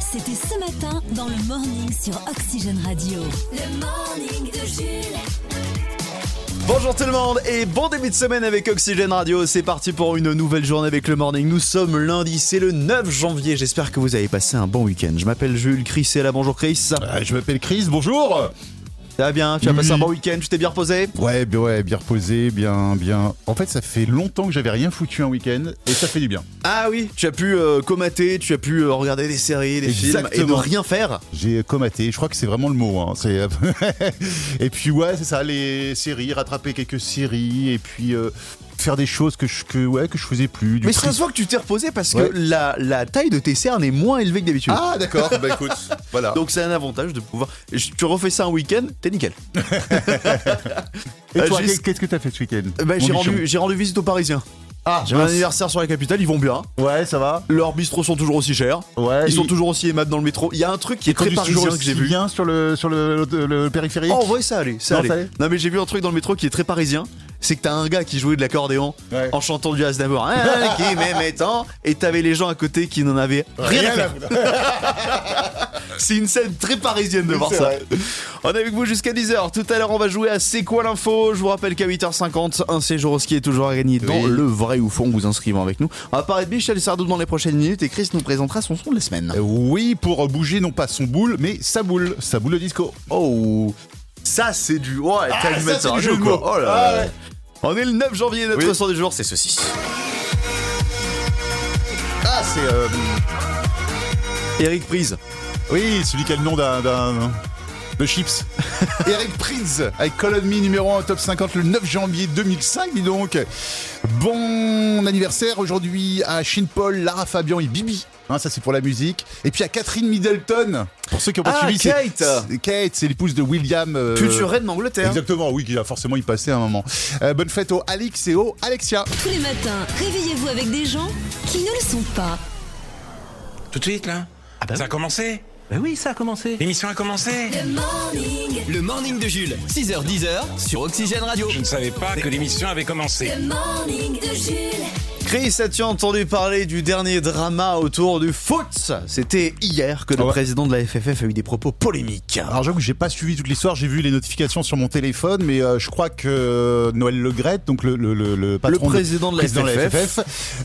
C'était ce matin dans le morning sur Oxygène Radio. Le morning de Jules. Bonjour tout le monde et bon début de semaine avec Oxygène Radio. C'est parti pour une nouvelle journée avec le morning. Nous sommes lundi, c'est le 9 janvier. J'espère que vous avez passé un bon week-end. Je m'appelle Jules, Chris est là. Bonjour Chris. Euh, je m'appelle Chris, bonjour Ça va bien Tu as passé un bon week-end Tu t'es bien reposé Ouais, bien, ouais, bien reposé, bien, bien. En fait, ça fait longtemps que j'avais rien foutu un week-end et ça fait du bien. Ah oui, tu as pu euh, comater, tu as pu euh, regarder des séries, des films et ne rien faire. J'ai comaté, je crois que c'est vraiment le mot. Hein. et puis ouais, c'est ça, les séries, rattraper quelques séries et puis euh, faire des choses que je, que, ouais, que je faisais plus. Du Mais ça se voit que tu t'es reposé parce Ouais. que la, la taille de tes cernes est moins élevée que d'habitude. Ah d'accord, bah écoute, voilà. Donc c'est un avantage de pouvoir. Tu refais ça un week-end, t'es nickel. et euh, toi, qu'est-ce que t'as fait ce week-end? Bah, mon j'ai rendu, j'ai rendu visite aux Parisiens. Ah, J'ai un anniversaire sur la capitale, ils vont bien. Ouais, ça va. Leurs bistrots sont toujours aussi chers. Ouais, Ils sont toujours aussi aimables dans le métro. Il y a un truc qui est très parisien que j'ai vu. bien sur le sur le, le- le périphérique? Oh, ouais, ça allait, ça Non, allait. ça allait Non, mais j'ai vu un truc dans le métro qui est très parisien. C'est que t'as un gars qui jouait de l'accordéon Ouais. en chantant du Aznavour. Hein, qui m'aimait tant. Et t'avais les gens à côté qui n'en avaient rien, à faire. C'est une scène très parisienne de voir ça. vrai. On est avec vous jusqu'à 10h. Tout à l'heure, on va jouer à C'est quoi l'info Je vous rappelle qu'à 8h50, un séjour au ski est toujours à gagner dans Oui. le vrai ou faux en vous inscrivant avec nous. On va parler de Michel Sardou dans les prochaines minutes et Chris nous présentera son son de la semaine. Oui, pour bouger non pas son boule, mais sa boule, sa boule de disco. Oh, ça c'est du. Ouais, Ah, t'as de quoi. Oh là Ah, ouais. On est le 9 janvier, notre Oui. son du jour, c'est ceci. Ah, c'est euh, Eric Prise. oui, celui qui a le nom d'un- de chips. Eric Prince avec Call on Me numéro 1 top 50 le 9 janvier 2005, dis donc. Bon anniversaire aujourd'hui à Shin Paul, Lara Fabian et Bibi. Hein, ça c'est pour la musique. Et puis à Catherine Middleton. Pour ceux qui ont pas Ah, suivi, c'est- Kate. c'est Kate, c'est l'épouse de William. euh, Future reine d'Angleterre. Exactement, oui, qui a forcément y passé un moment. Euh, bonne fête au Alix et au Alexia. Tous les matins, réveillez-vous avec des gens qui ne le sont pas. Tout de suite là Ça a commencé Bah oui, ça a commencé. L'émission a commencé Le morning, Le morning de Jules, 6h10h sur Oxygène Radio. Je ne savais pas que l'émission avait commencé. le morning de Jules. Chris, as-tu entendu parler du dernier drama autour du foot C'était hier que le ouais. président de la FFF a eu des propos polémiques. Alors j'avoue que j'ai pas suivi toute l'histoire, j'ai vu les notifications sur mon téléphone, mais euh, je crois que Noël Legrette, donc le, le, le, le patron Le président de la président FFF.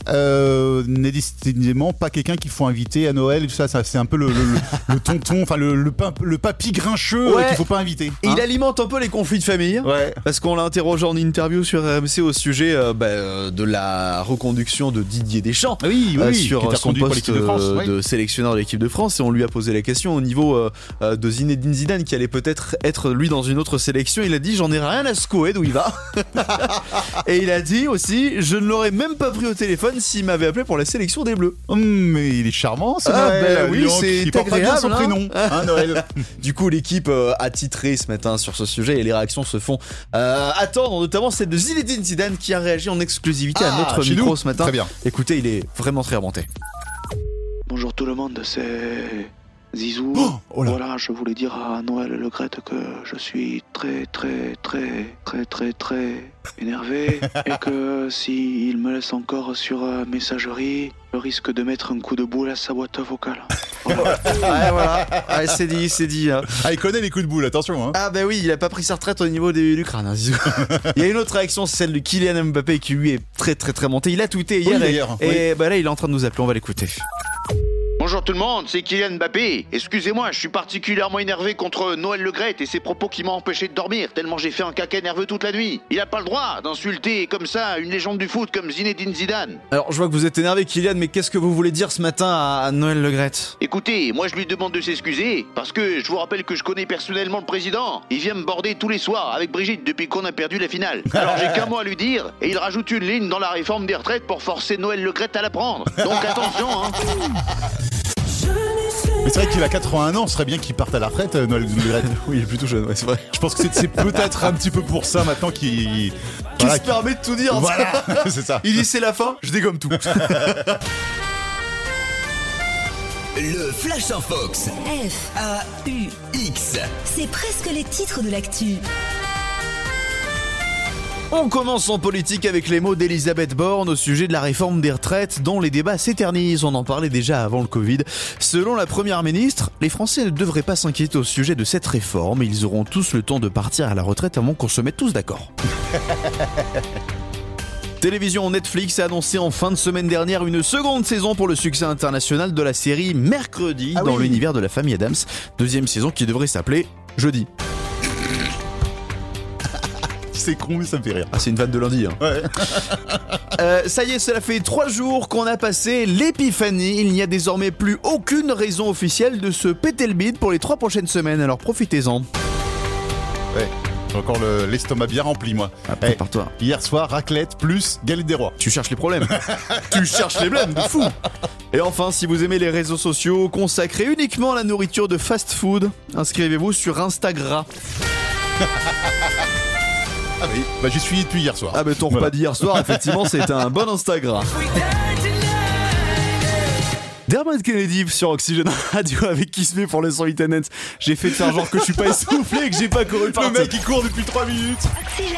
euh, n'est décidément pas quelqu'un qu'il faut inviter à Noël et tout ça. ça c'est un peu le, tonton, enfin le, le, pap- le papy grincheux euh, Ouais. qu'il faut pas inviter. Et hein. il alimente un peu les conflits de famille. Ouais. Parce qu'on l'a interrogé en interview sur RMC au sujet euh, bah, de la reconduction de Didier Deschamps. Ah oui, oui, euh, sur était son poste de France. euh, oui. de sélectionneur de l'équipe de France et on lui a posé la question au niveau euh, euh, de Zinedine Zidane qui allait peut-être être lui dans une autre sélection il a dit j'en ai rien à secouer d'où il va et il a dit aussi je ne l'aurais même pas pris au téléphone s'il m'avait appelé pour la sélection des Bleus Hum, mais il est charmant, ce Ah, bah oui, c'est Il porte pas bien son prénom, hein. Noël. Du coup, l'équipe euh, a titré ce matin sur ce sujet et les réactions se font euh, attendre, notamment celle de Zinedine Zidane qui a réagi en exclusivité à Ah, notre micro. Ce matin. Très bien. Écoutez, il est vraiment très remonté. Bonjour tout le monde, c'est Zizou. Oh, oh là. voilà, je voulais dire à Noël Le Grette que je suis très très très très très très énervé et que s'il me laisse encore sur euh, messagerie, je risque de mettre un coup de boule à sa boîte vocale. Ouais, voilà. Ouais, c'est dit, c'est dit. hein. Ah, il connaît les coups de boule, attention. Hein. Ah bah oui, il a pas pris sa retraite au niveau du, du crâne. hein, Zizou. il y a une autre réaction, c'est celle de Kylian Mbappé qui lui est très très très monté. Il a tweeté hier Oui, et, hier, et bah là il est en train de nous appeler, on va l'écouter. Bonjour tout le monde, c'est Kylian Mbappé. Excusez-moi, je suis particulièrement énervé contre Noël Legrette et ses propos qui m'ont empêché de dormir, tellement j'ai fait un caca nerveux toute la nuit. Il a pas le droit d'insulter comme ça une légende du foot comme Zinedine Zidane. Alors je vois que vous êtes énervé Kylian, mais qu'est-ce que vous voulez dire ce matin à, Noël Legrette Écoutez, moi je lui demande de s'excuser, parce que je vous rappelle que je connais personnellement le président. Il vient me border tous les soirs avec Brigitte depuis qu'on a perdu la finale. Alors j'ai qu'un mot à lui dire, et il rajoute une ligne dans la réforme des retraites pour forcer Noël Legrette à la prendre. Donc attention, hein. C'est vrai qu'il a 81 ans, ce serait bien qu'il parte à la retraite, euh, Noël Legrette. Oui, il est plutôt jeune, ouais, c'est vrai. Je pense que c'est- c'est peut-être un petit peu pour ça maintenant qu'il. Qui Voilà, se permet de tout dire Voilà, c'est ça. Il dit c'est la fin, je dégomme tout. Le Flash en Fox. F, A-U-X. c'est presque les titres de l'actu. On commence en politique avec les mots d'Elisabeth Borne au sujet de la réforme des retraites dont les débats s'éternisent. On en parlait déjà avant le Covid. Selon la première ministre, les Français ne devraient pas s'inquiéter au sujet de cette réforme. Ils auront tous le temps de partir à la retraite avant qu'on se mette tous d'accord. Télévision Netflix a annoncé en fin de semaine dernière une seconde saison pour le succès international de la série Mercredi Ah dans oui. l'univers de la famille Adams. Deuxième saison qui devrait s'appeler Jeudi. C'est con, mais ça me fait rire. Ah, c'est une vanne de lundi. Hein. Ouais. Euh, ça y est, cela fait trois jours qu'on a passé l'épiphanie. Il n'y a désormais plus aucune raison officielle de se péter le bide pour les trois prochaines semaines. Alors profitez-en. Ouais. J'ai encore le- l'estomac bien rempli, moi. Ah, Eh, prépare-toi. hier soir, raclette plus galette des rois. Tu cherches les problèmes. tu cherches les blèmes de fou. Et enfin, si vous aimez les réseaux sociaux consacrés uniquement à la nourriture de fast-food, inscrivez-vous sur Instagram. Ah oui, bah j'y suis depuis hier soir. Ah mais ton Voilà. repas d'hier soir, effectivement, c'était un bon Instagram. Dermot Kennedy sur Oxygen Radio avec Kiss Me pour le son internet. J'ai fait de faire genre que je suis pas essoufflé et que j'ai pas couru par Le mec il court depuis 3 minutes. Oxygène,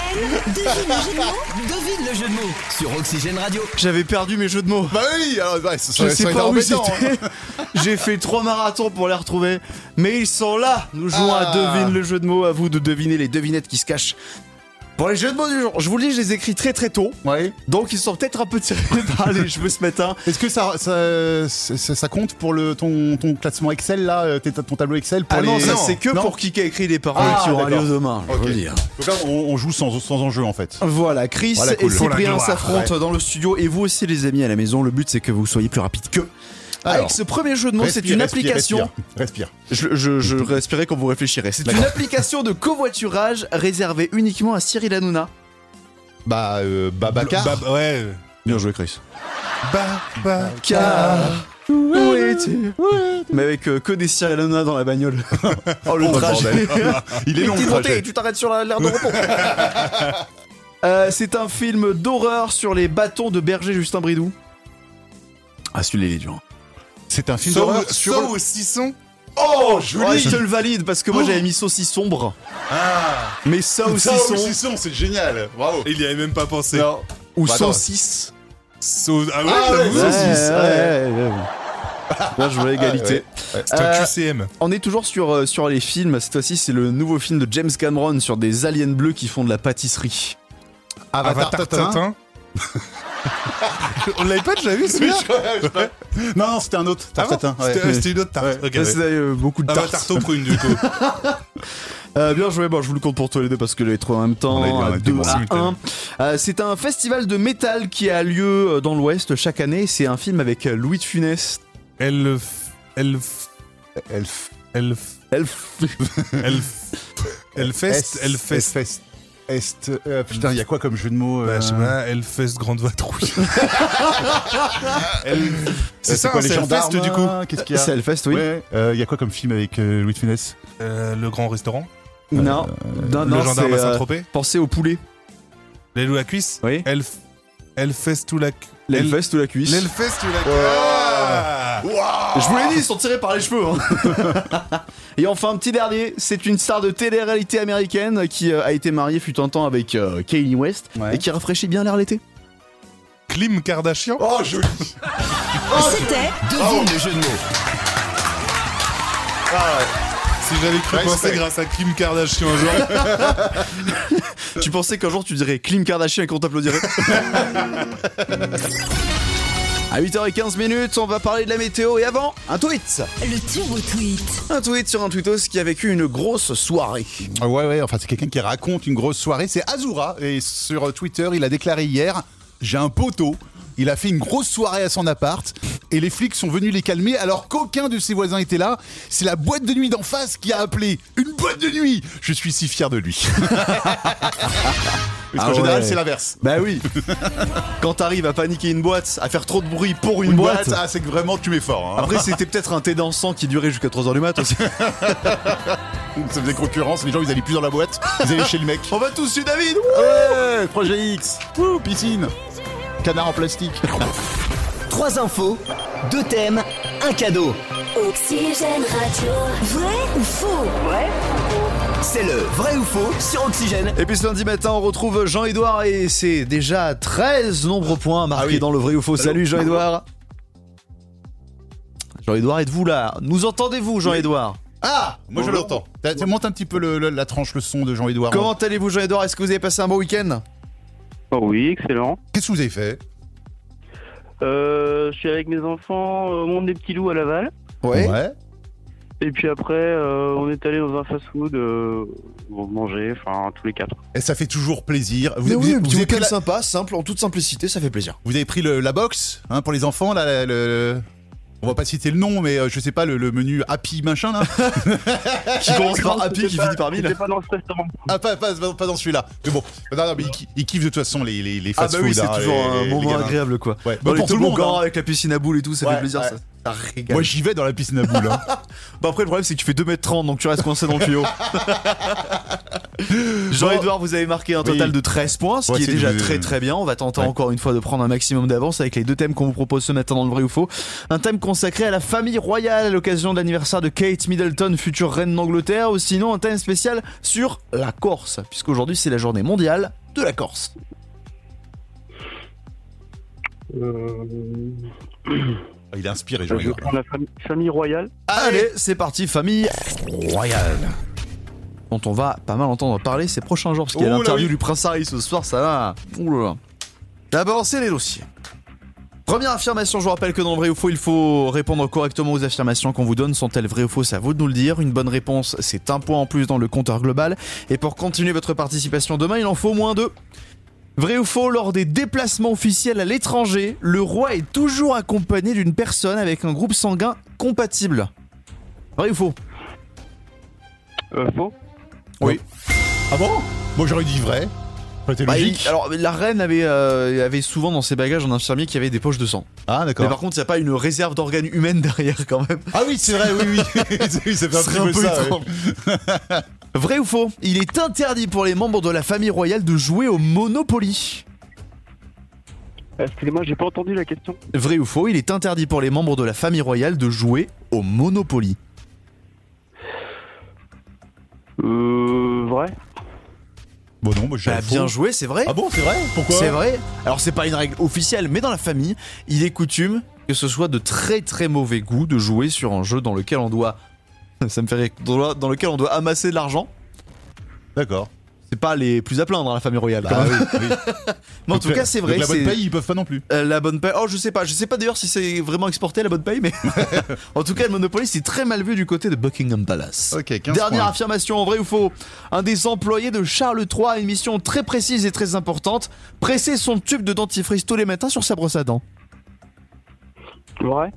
devine le jeu de mots. Devine le jeu de mots sur Oxygène Radio. J'avais perdu mes jeux de mots. Bah oui, alors ouais, ça, Je ça, sais ça pas où embêtant, hein. j'étais. J'ai fait trois marathons pour les retrouver. Mais ils sont là. Nous jouons à Ah. Devine le jeu de mots. À vous de deviner les devinettes qui se cachent. Pour les jeux de mots du jour, je vous le dis, je les écris très très tôt. Ouais. Donc ils sont peut-être un peu tirés par les cheveux ce matin. Est-ce que ça, ça, ça, ça compte pour le, ton, ton classement Excel là, euh, ton tableau Excel pour Ah non, ça c'est que Non pour qui qui a écrit les paroles Ah, qui auront lieu d'accord. demain. je Ok. veux dire. Donc là, on, on joue sans, sans enjeu en fait. Voilà, Chris Voilà, cool. et Cyprien s'affrontent dans le studio et vous aussi les amis à la maison. Le but c'est que vous soyez plus rapide qu'eux. Alors, Avec ce premier jeu de mots, c'est une respire, application. Respire. respire. Je, je, je respirais quand vous réfléchirez. C'est une application de covoiturage réservée uniquement à Cyril Hanouna. Bah, euh, Babacar. Bah, ouais. Bien joué, Chris. Bah, bah. Car où es-tu? Mais avec euh, que des Cyril Hanouna dans la bagnole. oh le Oh, trajet. bordel. Il est long le trajet. tu t'arrêtes sur la- l'aire de repos. Euh, c'est un film d'horreur sur les bâtons de berger Justin Bridou. Ah, celui-là, il est dur. C'est un film Saut d'horreur sur... saut au citron. Oh, Ouais, je te le valide parce que moi j'avais mis saucisse sombre. Ah. Mais ça aussi Ça, sont. saucisson, c'est génial. Bravo. Il y avait même pas pensé. Non. Ou Bah, saucisse. Saut- Ah ouais, Ah ouais, j'avoue. saucisse, Ouais, ouais. ouais, ouais, ouais. Là, je vois égalité. C'est un Euh, QCM. On est toujours sur, euh, sur les films. Cette fois-ci, c'est le nouveau film de James Cameron sur des aliens bleus qui font de la pâtisserie. Avatar, Tintin. Tintin. On l'avait pas déjà vu celui-là Non, non, c'était un autre. Ah bon Tintin, ouais. C'était une autre tarte. Ouais. Euh, beaucoup de Ah bah, tartes. tarte aux prunes du coup. Euh, bien joué, bon, je vous le compte pour tous les deux parce que les trois en même temps. On a à. Euh, c'est un festival de métal qui a lieu dans l'Ouest chaque année. C'est un film avec Louis de Funès. Elf. Elf. Elf. Elf. Elf. Elf. Elfest. Elfest. Est. euh, putain, il y a quoi comme jeu de mots euh, Bah, je sais pas, Elfest, grande vadrouille. El- C'est euh, ça, quoi, c'est les Elfest gendarmes du coup. Qu'est-ce qu'il y a C'est Hellfest, oui. Ouais. Euh, Il y a quoi comme film avec euh, Louis de Funès? Euh, le grand restaurant. Non, non, non, le gendarme c'est, à euh, Saint-Tropez. Pensez au poulet. Les loups à cuisse. Oui. Elf. Elfest ou la. cu- L'Hellfest ou la cuisse. L'Elfest ou la. Ah Je vous l'ai dit, ils sont tirés par les cheveux. hein. Et enfin, un petit dernier, c'est une star de télé-réalité américaine qui euh, a été mariée fut un temps avec euh, Kanye West Ouais. et qui rafraîchit bien l'air l'été. Klim Kardashian. Oh, joli C'était Devine le jeu de mots. Si j'avais cru Ouais, penser c'est- grâce à Kim Kardashian un jour. Tu pensais qu'un jour tu dirais Kim Kardashian et qu'on t'applaudirait À 8h15 minutes, on va parler de la météo et avant, un tweet le turbo tweet. Un tweet sur un tweetos qui a vécu une grosse soirée. Ah Ouais, ouais, enfin, c'est quelqu'un qui raconte une grosse soirée. C'est Azura. Et sur Twitter, il a déclaré hier J'ai un poteau. Il a fait une grosse soirée à son appart et les flics sont venus les calmer alors qu'aucun de ses voisins était là. C'est la boîte de nuit d'en face qui a appelé. Une boîte de nuit Je suis si fier de lui. Parce qu'en Ah général, ouais. c'est l'inverse. Bah oui Quand t'arrives à paniquer une boîte, à faire trop de bruit pour une, Une boîte, boîte, ah, c'est que vraiment tu mets fort. hein. Après c'était peut-être un thé dansant qui durait jusqu'à 3h du mat aussi. Ça faisait concurrence. Les gens, ils allaient plus dans la boîte. Ils allaient chez le mec. On va tous chez David Ouais, projet X. Wouh, piscine. Canard en plastique. Trois infos, deux thèmes, un cadeau. Oxygène Radio. Vrai ou faux? C'est le vrai ou faux sur Oxygène. Et puis ce lundi matin, on retrouve Jean-Edouard et c'est déjà 13 nombreux points marqués Ah oui. dans le vrai ou faux. Salut Jean-Edouard. Jean-Edouard, êtes-vous là Nous entendez-vous, Jean-Edouard Ah Moi je l'entends. Monte un petit peu le- le- la tranche, le son de Jean-Edouard. Comment allez-vous, Jean-Edouard Est-ce que vous avez passé un bon week-end? Oh oui, excellent. Qu'est-ce que vous avez fait? Euh, je suis avec mes enfants au monde des petits loups à Laval. Ouais. Et puis après, euh, on est allé dans un fast-food euh, manger, enfin tous les quatre. Et ça fait toujours plaisir. Vous, Mais vous- oui, vous petit avez, pris la, sympa, simple, en toute simplicité, ça fait plaisir. vous avez pris le- la box hein, pour les enfants là. le- le- on va pas citer le nom, mais euh, je sais pas le, le menu Happy machin là. Qui commence par Happy, qui pas- finit par 1000. C'était pas dans ce restaurant. ah pas, pas, pas dans celui-là. Mais bon, non, non, mais ils, ki- ils kiffent de toute façon les, les, les Ah bah oui, c'est hein, toujours les- un les moment gamins. agréable quoi. Ouais. Bah, les pour tout le monde. toboggans hein. avec la piscine à boules et tout, ça Ouais, fait plaisir, ouais. ça, ça régale. Moi j'y vais dans la piscine à boules. hein. Bah après le problème c'est que tu fais 2m30 donc tu restes coincé dans le tuyau. Jean-Edouard, vous avez marqué un total Oui. de 13 points, ce Ouais, qui est déjà du- très très bien. On va tenter Ouais. encore une fois de prendre un maximum d'avance avec les deux thèmes qu'on vous propose ce matin dans le vrai ou faux. Un thème consacré à la famille royale à l'occasion de l'anniversaire de Kate Middleton, future reine d'Angleterre, ou sinon un thème spécial sur la Corse, puisqu'aujourd'hui c'est la journée mondiale de la Corse. Euh, Il est inspiré je Jean-Edouard. prendre la famille, famille royale. Allez, c'est parti, famille royale. Dont on va pas mal entendre parler ces prochains jours, parce qu'il y a Oh l'interview oui. du Prince Harry ce soir, ça va. Ouh. D'abord, c'est les dossiers. Première affirmation, je vous rappelle que dans le vrai ou faux, il faut répondre correctement aux affirmations qu'on vous donne. Sont-elles vraies ou fausses? À vous de nous le dire. Une bonne réponse, c'est un point en plus dans le compteur global. Et pour continuer votre participation demain, il en faut au moins deux. Vrai ou faux, lors des déplacements officiels à l'étranger, le roi est toujours accompagné d'une personne avec un groupe sanguin compatible. Vrai ou faux Euh, faux Ah bon? Moi j'aurais dit vrai. Ça aurait été Bah, logique. il- Alors, la reine avait, euh, avait souvent dans ses bagages un infirmier qui avait des poches de sang. Ah Mais d'accord. par contre, il n'y a pas une réserve d'organes humaines derrière quand même. Ah oui c'est vrai, oui oui. Oui, ça fait un Ce peu un peu ça. ouais. étrange. Vrai ou faux Il est interdit pour les membres de la famille royale de jouer au Monopoly. Excusez-moi, j'ai pas entendu la question. Vrai ou faux Il est interdit pour les membres de la famille royale de jouer au Monopoly. Euh, vrai Bon non, moi j'ai Bah, bien joué, c'est vrai. Ah bon, c'est vrai Pourquoi C'est vrai. Alors c'est pas une règle officielle, mais dans la famille, il est coutume que ce soit de très très mauvais goût de jouer sur un jeu dans lequel on doit, ça me fait rire, dans dans lequel on doit amasser de l'argent. D'accord. C'est pas les plus à plaindre, hein, la famille royale. quand Bah même. oui, oui. Mais en tout cas, c'est vrai. donc La bonne c'est- paye, ils peuvent pas non plus. Euh, la bonne paye. Oh, je sais pas. Je sais pas d'ailleurs si c'est vraiment exporté la bonne paye, mais en tout cas, le Monopoly c'est très mal vu du côté de Buckingham Palace. Ok, 15 Dernière points. affirmation, vrai ou faux Un des employés de Charles III a une mission très précise et très importante presser son tube de dentifrice tous les matins sur sa brosse à dents. Vrai?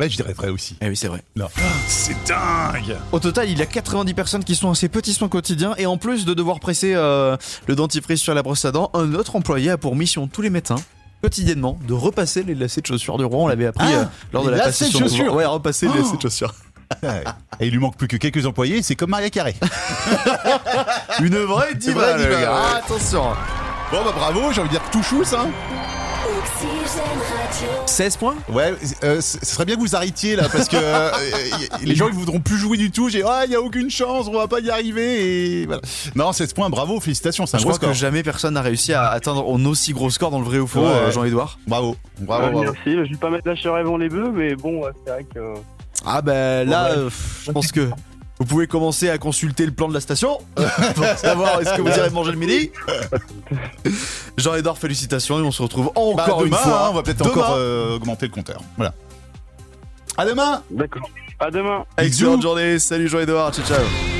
Ouais, je dirais vrai aussi. Eh oui, c'est vrai. Non. C'est dingue Au total, il y a 90 personnes qui sont à ces petits soins quotidiens et en plus de devoir presser euh, le dentifrice sur la brosse à dents, un autre employé a pour mission tous les matins quotidiennement de repasser les lacets de chaussures du roi. On l'avait appris Ah, euh, lors de les la lacets de passation chaussures. Ouais, repasser les Oh. lacets de chaussures. Et il lui manque plus que quelques employés, c'est comme Maria Carré. Une vraie diva, vraie le diva, gars. ouais. Ah, attention. Bon bah bravo, j'ai envie de dire tout chou ça. Oxygène Radio. 16 points Ouais, euh, c- ce serait bien que vous arrêtiez là parce que euh, y- les gens ils voudront plus jouer du tout. J'ai ah il y a aucune chance, on va pas y arriver et voilà. Non, 16 points, bravo, félicitations, c'est un Je gros crois score. que jamais personne n'a réussi à atteindre un aussi gros score dans le vrai ou faux, Ouais. euh, Jean-Edouard. Bravo, bravo, Euh, bravo. Merci, je vais pas mettre la charrue avant les bœufs, mais bon, c'est vrai que. Ah ben là, Ouais. euh, je pense que vous pouvez commencer à consulter le plan de la station pour savoir est-ce que vous irez manger le midi. Jean-Edouard, félicitations et on se retrouve Bah, encore demain, une fois. hein, on va peut-être encore euh, augmenter le compteur. Voilà. À demain. D'accord. À demain. Excellente journée, salut Jean-Edouard, ciao ciao.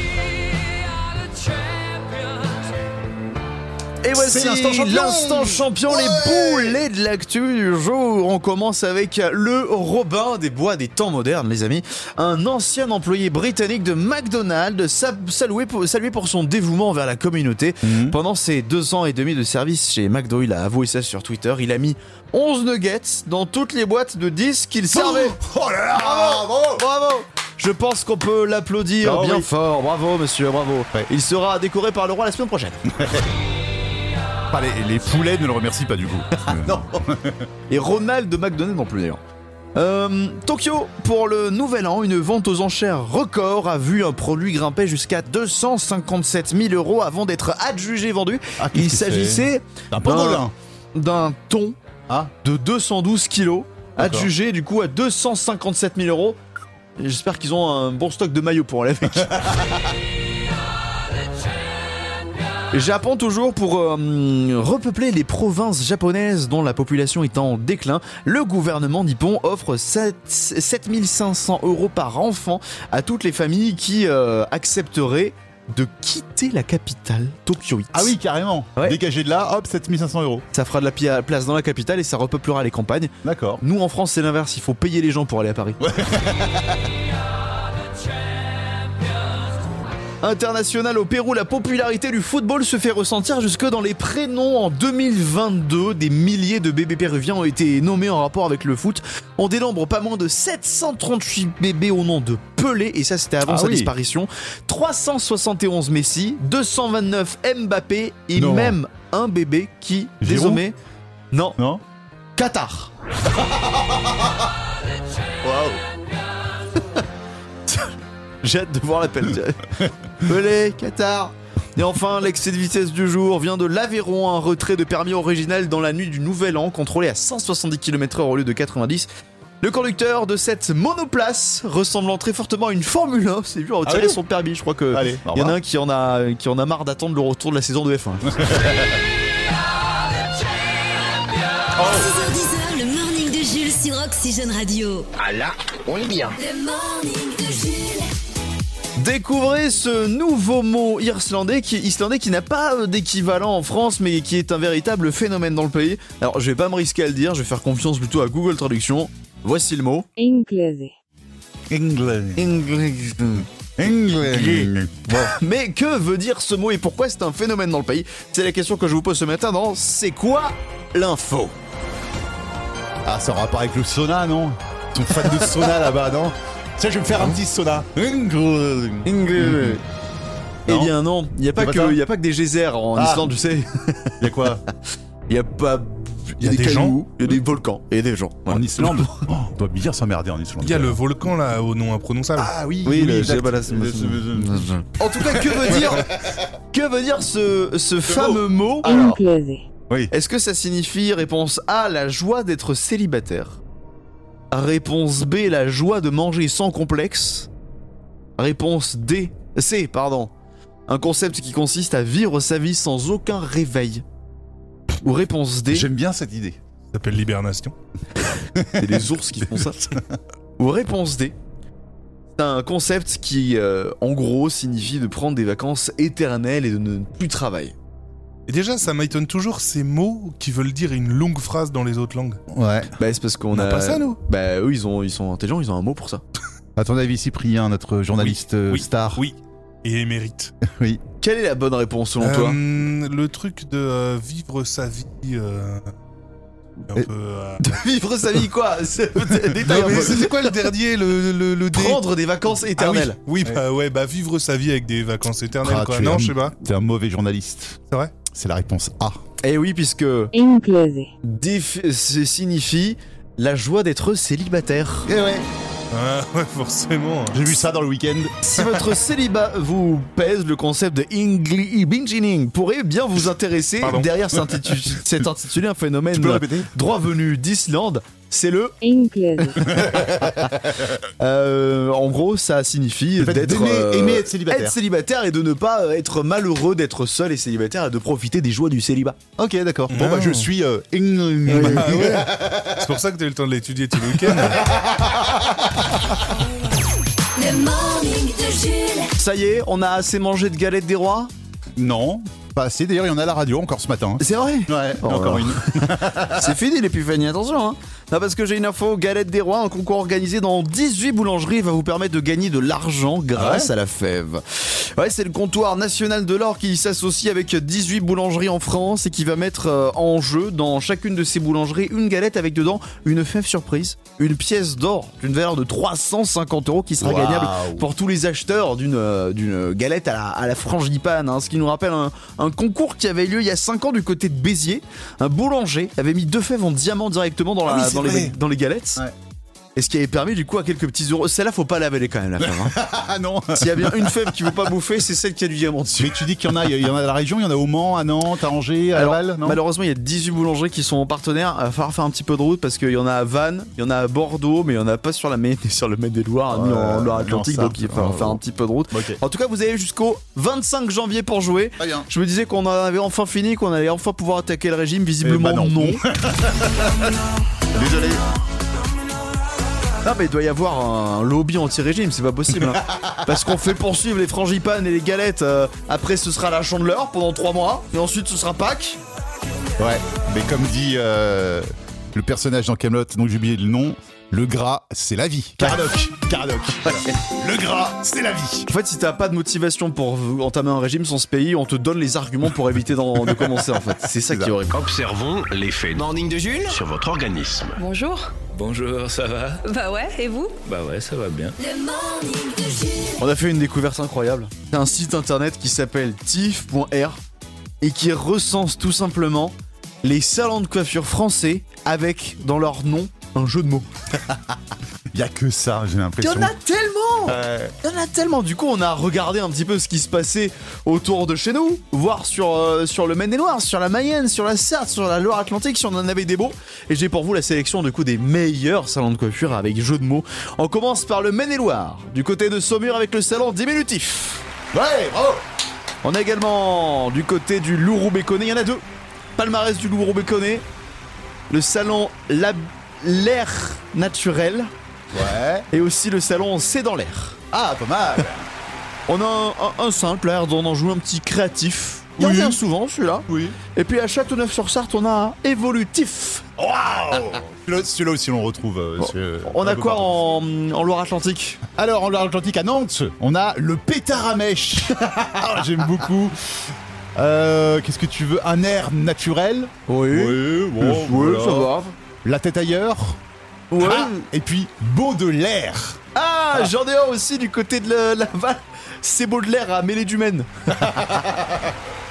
C'est l'instant champion. l'instant champion, les boulets de l'actu du jour. On commence avec le Robin des bois des temps modernes, les amis. Un ancien employé britannique de McDonald's, sa- salué pour, salué pour son dévouement envers la communauté. Mhm. Pendant ses deux ans et demi de service chez McDo, il a avoué ça sur Twitter. Il a mis 11 nuggets dans toutes les boîtes de 10 qu'il servait. Oh là là, bravo. Bravo Je pense qu'on peut l'applaudir Ah bien oui. fort. Bravo, monsieur, bravo. Ouais. Il sera décoré par le roi la semaine prochaine. Pas les, les poulets ne le remercient pas du coup. non Et Ronald de McDonald's non plus, d'ailleurs. Euh, Tokyo, pour le nouvel an, une vente aux enchères record a vu un produit grimper jusqu'à 257 000 euros avant d'être adjugé vendu. Ah, Il s'agissait d'un d'un thon Ah. de 212 kilos, adjugé du coup à 257 000 euros. J'espère qu'ils ont un bon stock de maillots pour aller avec. Japon toujours pour euh, repeupler les provinces japonaises dont la population est en déclin. Le gouvernement nippon offre 7 7500 euros par enfant à toutes les familles qui euh, accepteraient de quitter la capitale, Tokyo. Ah oui, carrément. Ouais. Dégagé de là, hop, 7500 euros. Ça fera de la place dans la capitale et ça repeuplera les campagnes. D'accord. Nous en France c'est l'inverse, il faut payer les gens pour aller à Paris. International au Pérou, la popularité du football se fait ressentir jusque dans les prénoms. En 2022, des milliers de bébés péruviens ont été nommés en rapport avec le foot. On dénombre pas moins de 738 bébés au nom de Pelé, et ça c'était avant Ah sa oui. disparition. 371 Messi, 229 Mbappé et Non. même un bébé qui, Giroud désormais, non, Non Qatar. J'ai hâte de voir l'appel. Pelé, Qatar. Et enfin, l'excès de vitesse du jour vient de l'Aveyron, un retrait de permis original dans la nuit du Nouvel An, contrôlé à 170 km/h au lieu de 90. Le conducteur de cette monoplace, ressemblant très fortement à une Formule 1, s'est vu retirer Ah oui son permis. Je crois que Allez, au il y en a un qui en a, qui en a marre d'attendre le retour de la saison de F1. 6h10, le morning de Jules sur Oxygène Radio. Ah là, on est bien. Le morning de Jules. Découvrez ce nouveau mot islandais qui, islandais qui n'a pas euh, d'équivalent en France mais qui est un véritable phénomène dans le pays. Alors je vais pas me risquer à le dire, je vais faire confiance plutôt à Google Traduction. Voici le mot. England. England. Mais que veut dire ce mot et pourquoi c'est un phénomène dans le pays? C'est la question que je vous pose ce matin dans C'est quoi l'info? Ah, ça aura rapport avec le sauna, non? Ils sont fans de sauna là-bas, non? Tiens, je vais me faire un petit sauna. Eh bien non, il n'y a, pas que- ça il y a pas que des geysers en Ah. Islande, tu sais. Il y a quoi Il y a pas... Il y a, Il y a des, des cailloux, il y a des volcans et des gens. En Islande oh, On doit bien s'emmerder en Islande. Il y a le volcan là au nom imprononçable. Ah oui, Oui, le exact. Jebel Asm- En tout cas, que veut dire, que veut dire ce, ce fameux mot Oui. Est-ce que ça signifie réponse A, la joie d'être célibataire? Réponse B, la joie de manger sans complexe Réponse D, C, pardon. Un concept qui consiste à vivre sa vie sans aucun réveil. Ou réponse D, J'aime bien cette idée. Ça s'appelle l'hibernation. c'est les ours qui font ça. Ou réponse D, c'est un concept qui, euh, en gros, signifie de prendre des vacances éternelles et de ne plus travailler. Et déjà, ça m'étonne toujours ces mots qui veulent dire une longue phrase dans les autres langues. Ouais. Bah, c'est parce qu'on On a. n'a pas ça, nous? Bah, eux, ils, ont, ils sont intelligents, ils ont un mot pour ça. À ton avis, Cyprien, notre journaliste euh, oui, star. Oui. Et émérite. Quelle est la bonne réponse selon toi? Euh, Le truc de euh, vivre sa vie. euh, un peu. euh, De vivre sa vie, quoi? C'est- quoi le dernier, le, le, Prendre des vacances Ah oui, éternelles. oui, bah ouais, bah vivre sa vie avec des vacances éternelles, Ah, quoi. Non, je sais pas. T'es un mauvais journaliste. C'est vrai? C'est la réponse A. Eh oui, puisque. signifie la joie d'être célibataire. Eh ouais. Ah, ouais, forcément. J'ai vu ça dans le week-end. Si votre célibat vous pèse, le concept de ingli- bingeing pourrait bien vous intéresser. Pardon. Derrière cet intitulé, un phénomène droit venu d'Islande, c'est le. Euh, en gros, ça signifie d'être euh, aimer être célibataire. être célibataire et de ne pas euh, être malheureux d'être seul et célibataire et de profiter des jois du célibat. Ok, d'accord. Bon, Non. bah, je suis euh, England. Ah ouais. C'est pour ça que t'as eu le temps de l'étudier tout le week-end. Le morning de Jules. Ça y est, on a assez mangé de galettes des rois? Non, pas assez. D'ailleurs, il y en a à la radio encore ce matin. C'est vrai Ouais, Oh encore là. une. C'est fini l'épiphanie, attention hein. Non, parce que j'ai une info, Galette des Rois, un concours organisé dans 18 boulangeries va vous permettre de gagner de l'argent grâce Ah à la fève. Ouais, c'est le comptoir national de l'or qui s'associe avec 18 boulangeries en France et qui va mettre euh, en jeu dans chacune de ces boulangeries une galette avec dedans une fève surprise, une pièce d'or d'une valeur de 350 euros qui sera gagnable pour tous les acheteurs d'une euh, d'une galette à la, à la frangipane. hein. ce qui nous rappelle un, un concours qui avait lieu il y a 5 ans du côté de Béziers. Un boulanger avait mis deux fèves en diamant directement dans, la, Ah oui, c'est dans, les, vrai. dans les galettes. Ouais. Et ce qui avait permis du coup à quelques petits euros. Celle-là, faut pas la avaler quand même, la fève. hein. Ah non S'il y a bien une fève qui veut pas bouffer, c'est celle qui a du diamant dessus. Mais tu dis qu'il y en a, il y en a à la région, il y en a au Mans, à Nantes, à Angers, à Alors, Laval, non? malheureusement, il y a 18 boulangeries qui sont partenaires. Il va falloir faire un petit peu de route parce qu'il y en a à Vannes, il y en a à Bordeaux, mais il y en a pas sur la Maine et sur le Maine-et-Loire, ni en Loire-Atlantique. donc il va falloir euh, faire un petit peu de route. En tout cas, vous avez jusqu'au 25 janvier pour jouer. Bien. Je me disais qu'on en avait enfin fini, qu'on allait enfin pouvoir attaquer le régime. Visiblement, Eh ben non. non. Désolé. Non mais il doit y avoir un lobby anti-régime, c'est pas possible. hein. Parce qu'on fait poursuivre les frangipanes et les galettes. euh, après ce sera la chandeleur pendant 3 mois. Et ensuite ce sera Pâques. Ouais, mais comme dit euh, le personnage dans Camelot, donc j'ai oublié le nom, le gras, c'est la vie. Caradoc, Caradoc. Le gras, c'est la vie. En fait si t'as pas de motivation pour entamer un régime sans ce pays, on te donne les arguments pour éviter d'en- de commencer en fait. C'est ça qui est horrible. Observons l'effet Morning de Jules sur votre organisme. Bonjour. Bonjour, ça va? Bah ouais, et vous? Bah ouais, ça va bien. Le morning de Jules. On a fait une découverte incroyable. C'est un site internet qui s'appelle tif.r et qui recense tout simplement les salons de coiffure français avec dans leur nom un jeu de mots. Il y a que ça, j'ai Il y l'impression. en a tellement Ouais. Il y en a tellement Du coup, on a regardé un petit peu ce qui se passait autour de chez nous, voir sur, euh, sur le Maine-et-Loire, sur la Mayenne, sur la Sarthe, sur la Loire-Atlantique, si on en avait des beaux. Et j'ai pour vous la sélection du coup des meilleurs salons de coiffure avec jeu de mots. On commence par le Maine-et-Loire, du côté de Saumur avec le salon diminutif. Ouais, bravo. On a également du côté du Lourou-Béconné, il y en a deux. Palmarès du Lourou-Béconné, le salon Lab- L'air naturel Ouais. et aussi le salon C'est dans l'air. Ah, pas mal. On a un, un- un simple air dont on joue un petit créatif. Il Oui. revient souvent celui-là. Oui. Et puis à Châteauneuf-sur-Sarthe, on a un évolutif. Waouh Celui-là- aussi, on le retrouve. euh, Bon, euh, On a quoi en, en Loire-Atlantique? Alors, en Loire-Atlantique à Nantes, on a le pétard à mèche. Ah, J'aime beaucoup. Euh, Qu'est-ce que tu veux? Un air naturel? Oui, bon, Oui, voilà. ça va. La tête ailleurs Ouais. Ah, Et puis, beau de l'air Ah, j'en ai un aussi du côté de la, Laval. C'est beau de l'air à mêler du Maine.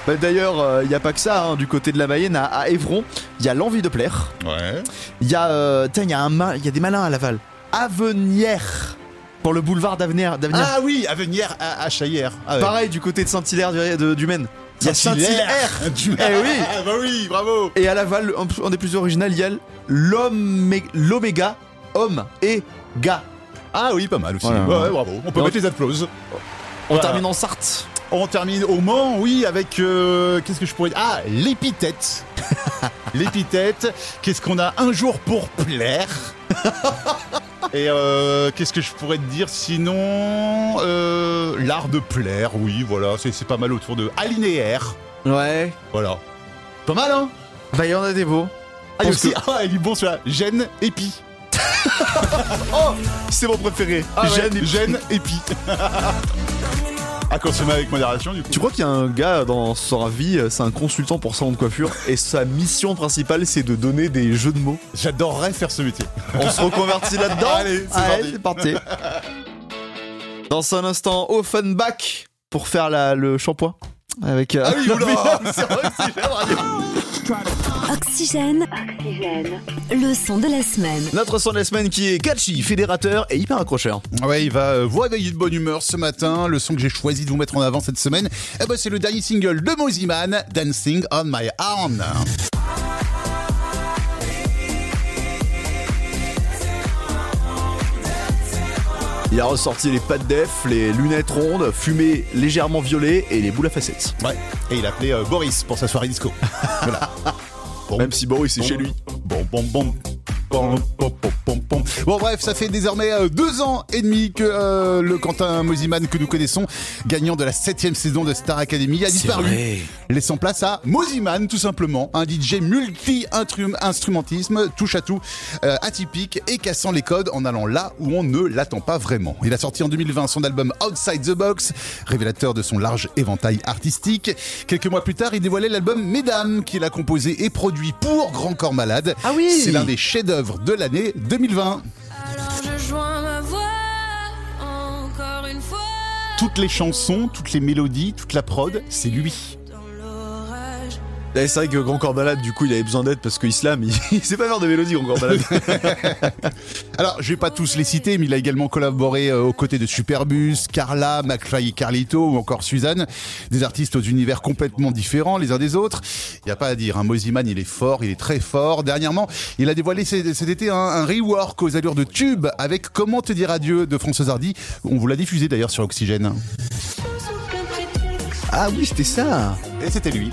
Bah, D'ailleurs, il n'y a pas que ça, hein, du côté de la Mayenne, à, à Évron, il y a l'envie de plaire. Ouais. Il y a, euh, y a un y a des malins à Laval. Avenière pour le boulevard d'Avenir. Ah oui, à venir à, à Chaillère. Ah ouais. Pareil du côté de Saint-Hilaire du, du Maine. Il y a Saint-Hilaire. Du- Eh oui. Ah bah oui, bravo Et à Laval, un, des plus originaux, il y a l'Omé- l'Oméga, homme et gars. Ah oui, pas mal aussi. Voilà. Ouais, ouais, bravo. On peut Non. mettre les applauses. On Voilà. termine en Sarthe. On termine au Mans, oui, avec euh, qu'est-ce que je pourrais dire? Ah, l'épithète. l'épithète. Qu'est-ce qu'on a un jour pour plaire? Et euh, qu'est-ce que je pourrais te dire? Sinon Euh, L'art de plaire, oui, voilà, c'est pas mal autour de alinéaire. Ouais. Voilà. Pas mal, hein? Bah, il y en a des beaux. Ah, il aussi, que- ah, il est bon celui-là. Gêne, épi. Oh, c'est mon préféré. Ah ouais, gêne, épi. À consommer avec modération, du coup. Tu crois qu'il y a un gars dans sa vie, c'est un consultant pour salon de coiffure, et sa mission principale, c'est de donner des jeux de mots. J'adorerais faire ce métier. On se reconvertit là-dedans Allez, c'est parti. Dans un instant, Offenbach pour faire la- le shampoing. Avec. euh, Ah oui, oula c'est vrai que c'est Jeanne Radio. Oxygène. Le son de la semaine. Notre son de la semaine qui est catchy, fédérateur et hyper accrocheur. Ouais, il va euh, vous réveiller de bonne humeur ce matin. Le son que j'ai choisi de vous mettre en avant cette semaine, eh ben, c'est le dernier single de Moziman, Dancing on My Arm. Il a ressorti les pattes def, les lunettes rondes, fumée légèrement violet et les boules à facettes. Ouais, et il a appelé euh, Boris pour sa soirée disco. voilà. Bon, Même si Boris est bon, chez lui. Bon, bon, bon. Bon, bref, ça fait désormais euh, deux ans et demi que euh, le Quentin Mosiman que nous connaissons, gagnant de la septième saison de Star Academy, a disparu. laissant place à Moziman tout simplement, un DJ multi-instrumentisme, touche à tout, euh, atypique et cassant les codes en allant là où on ne l'attend pas vraiment. Il a sorti en 2020 son album Outside the Box, révélateur de son large éventail artistique. Quelques mois plus tard, il dévoilait l'album Mesdames, qu'il a composé et produit pour Grand Corps Malade. Ah oui C'est l'un des de l'année 2020. Je joins ma voix encore une fois Toutes les chansons, toutes les mélodies, toute la prod, c'est lui. Eh, C'est vrai que Grand Corps Malade, du coup, il avait besoin d'aide parce que Islam, il, il sait pas faire de mélodie, Grand Corps Malade. Alors, je vais pas tous les citer, mais il a également collaboré euh, aux côtés de Superbus, Carla, McFly et Carlito ou encore Suzanne. Des artistes aux univers complètement différents les uns des autres. Il n'y a pas à dire, un Moziman, il est fort, il est très fort. Dernièrement, il a dévoilé cet cet été un, un rework aux allures de tube avec Comment te dire adieu de Françoise Hardy. On vous l'a diffusé d'ailleurs sur Oxygène. ah oui, c'était ça. Et c'était lui.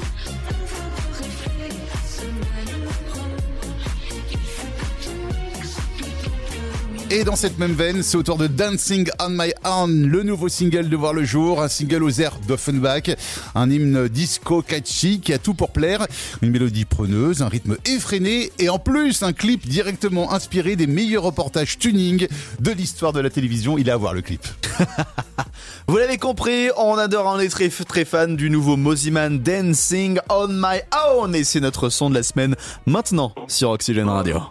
Et dans cette même veine, c'est autour de Dancing on My Own, le nouveau single de voir le jour, un single aux airs d'Offenbach, un hymne disco catchy qui a tout pour plaire, une mélodie preneuse, un rythme effréné et en plus un clip directement inspiré des meilleurs reportages tuning de l'histoire de la télévision. Il est à voir le clip. Vous l'avez compris, on adore, on est très, très fan du nouveau Moziman Dancing on My Own et c'est notre son de la semaine maintenant sur Oxygène Radio.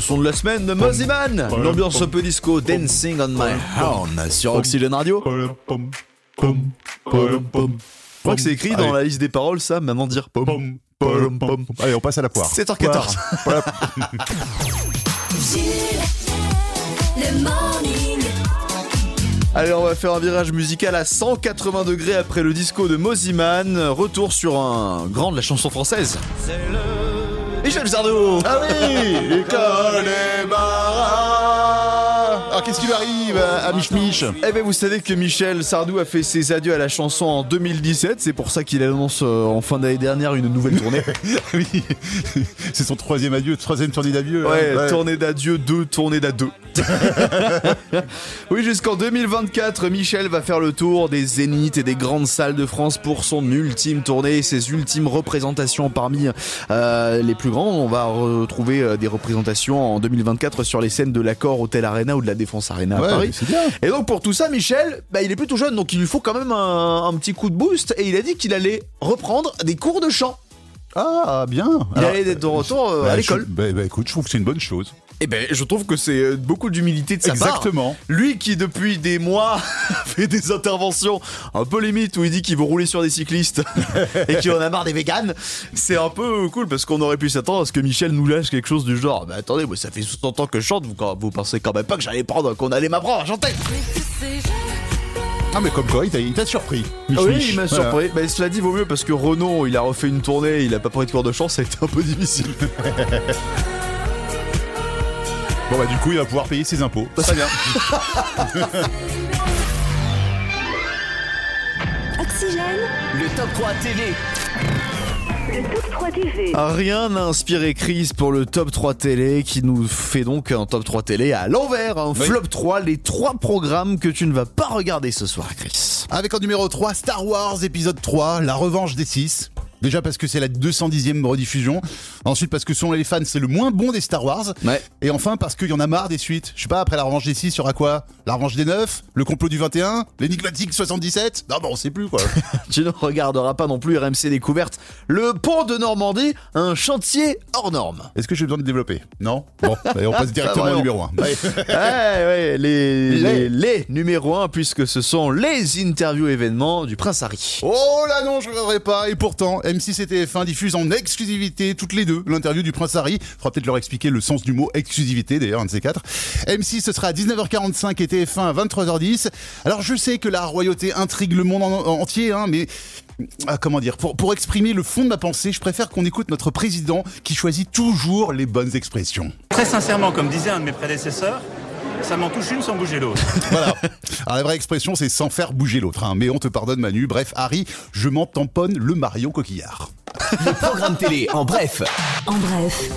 Son de la semaine, Moziman L'ambiance un peu disco, Dancing on My Own sur Oxygène Radio. Je crois que c'est écrit dans la liste des paroles ça, maman dire pom. pom, pom. Allez, on passe à la poire. 7h14. Jules, le morning. Allez, on va faire un virage musical à 180 degrés après le disco de Moziman. Retour sur un grand de la chanson française. C'est le... Michel Sardou. Ah oui L'école est qu'est-ce qui lui arrive à, Mich Mich Eh ben vous savez que Michel Sardou a fait ses adieux à la chanson en 2017, c'est pour ça qu'il annonce euh, en fin d'année dernière une nouvelle tournée. Oui, c'est son troisième adieu, troisième tournée d'adieu. Ouais, hein. tournée d'adieu 2, tournée d'adieu. oui, jusqu'en 2024, Michel va faire le tour des zéniths et des grandes salles de France pour son ultime tournée, ses ultimes représentations parmi euh, les plus grands. On va retrouver euh, des représentations en 2024 sur les scènes de l'Accord Hotel Arena ou de la Défense Arena Ouais, à Paris. c'est bien. Et donc pour tout ça, Michel, bah, il est plutôt jeune, donc il lui faut quand même un, un petit coup de boost. Et il a dit qu'il allait reprendre des cours de chant. Ah, bien. Il Alors, allait être de retour euh, bah, à l'école. Bah, bah, écoute, je trouve que c'est une bonne chose. Et ben, je trouve que c'est euh, beaucoup d'humilité de sa part. Exactement. Lui qui depuis des mois fait des interventions un peu limite où il dit qu'il veut rouler sur des cyclistes et qu'il en a marre des véganes, c'est un peu cool parce qu'on aurait pu s'attendre à ce que Michel nous lâche quelque chose du genre. Bah attendez, moi ça fait 60 ans que je chante, vous, vous pensez quand même pas que j'allais prendre, qu'on allait m'apprendre à chanter Ah, mais comme quoi, il t'a- surpris. Mich Ah oui, Mich. il m'a Voilà. surpris. Mais cela dit, vaut mieux parce que Renaud, il a refait une tournée, il a pas pris de cours de chant, ça a été un peu difficile. Bon bah du coup il va pouvoir payer ses impôts. Très bien. Oxygène, Le top 3 TV. le top 3 TV. Rien n'a inspiré Chris pour le top 3 télé qui nous fait donc un top 3 télé à l'envers, un Oui. flop 3, les trois programmes que tu ne vas pas regarder ce soir, Chris. Avec en numéro 3 Star Wars épisode 3, La revanche des 6. Déjà parce que c'est la 210e rediffusion. Ensuite parce que selon les fans, c'est le moins bon des Star Wars. Ouais. Et enfin parce qu'il y en a marre des suites. Je sais pas, après la revanche des 6, il y aura quoi? La revanche des 9 Le complot du 21 L'énigmatique 77 Non, bah on sait plus quoi. Tu ne regarderas pas non plus RMC Découverte, le pont de Normandie, un chantier hors norme. Est-ce que j'ai besoin de développer? Non? Bon, allez, on passe directement au numéro 1. ouais, ouais, les, Les. les, les numéro 1 puisque ce sont les interviews événements du Prince Harry. Oh là non, je regarderai pas. Et pourtant, M6 et TF1 diffusent en exclusivité toutes les deux l'interview du Prince Harry. Faudra peut-être leur expliquer le sens du mot exclusivité, d'ailleurs, un de ces quatre. M6, ce sera à 19h45 et TF1 à 23h10. Alors je sais que la royauté intrigue le monde en- en- entier, hein, mais ah, comment dire pour, pour exprimer le fond de ma pensée, je préfère qu'on écoute notre président qui choisit toujours les bonnes expressions. Très sincèrement, comme disait un de mes prédécesseurs, ça m'en touche une sans bouger l'autre. Voilà. Alors la vraie expression, c'est sans faire bouger l'autre. hein. Mais on te pardonne, Manu. Bref, Harry, je m'en tamponne le Marion Coquillard. Le programme télé en bref. En bref,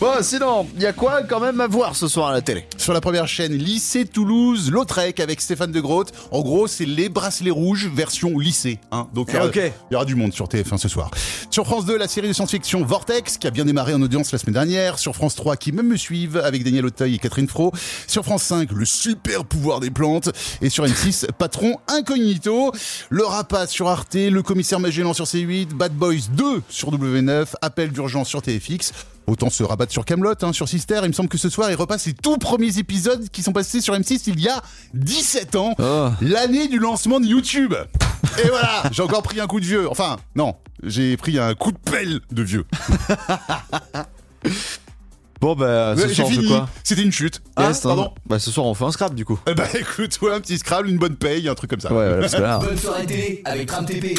Bon, sinon, il y a quoi quand même à voir ce soir à la télé? Sur la première chaîne, lycée Toulouse, Lautrec avec Stéphane de Groot. En gros, c'est les bracelets rouges version lycée. Hein. Donc il y, aura- Ok. il y aura du monde sur TF1 ce soir. Sur France 2, la série de science-fiction Vortex, qui a bien démarré en audience la semaine dernière. Sur France 3, qui même me suivent, avec Daniel Auteuil et Catherine Fro. Sur France 5, le super pouvoir des plantes. Et sur M6, Patron Incognito. Le Rapace sur Arte, Le Commissaire Magellan sur C8, Bad Boys 2 sur W9, Appel d'urgence sur TFX. Autant se rabattre sur Camelot, hein, sur Sister. Il me semble que ce soir, il repasse les tout premiers épisodes qui sont passés sur M6 il y a 17 ans. Oh. L'année du lancement de YouTube. Et voilà, j'ai encore pris un coup de vieux. Enfin, non, j'ai pris un coup de pelle de vieux. Bon, bah, ce soir fini. quoi? C'était une chute. Yes, hein. pardon. Bah, ce soir on fait un scrap du coup. Eh ben écoute, ouais, un petit Scrabble, une bonne paye, un truc comme ça. Ouais, voilà, parce que là. Bonne soirée télé avec Tram TP.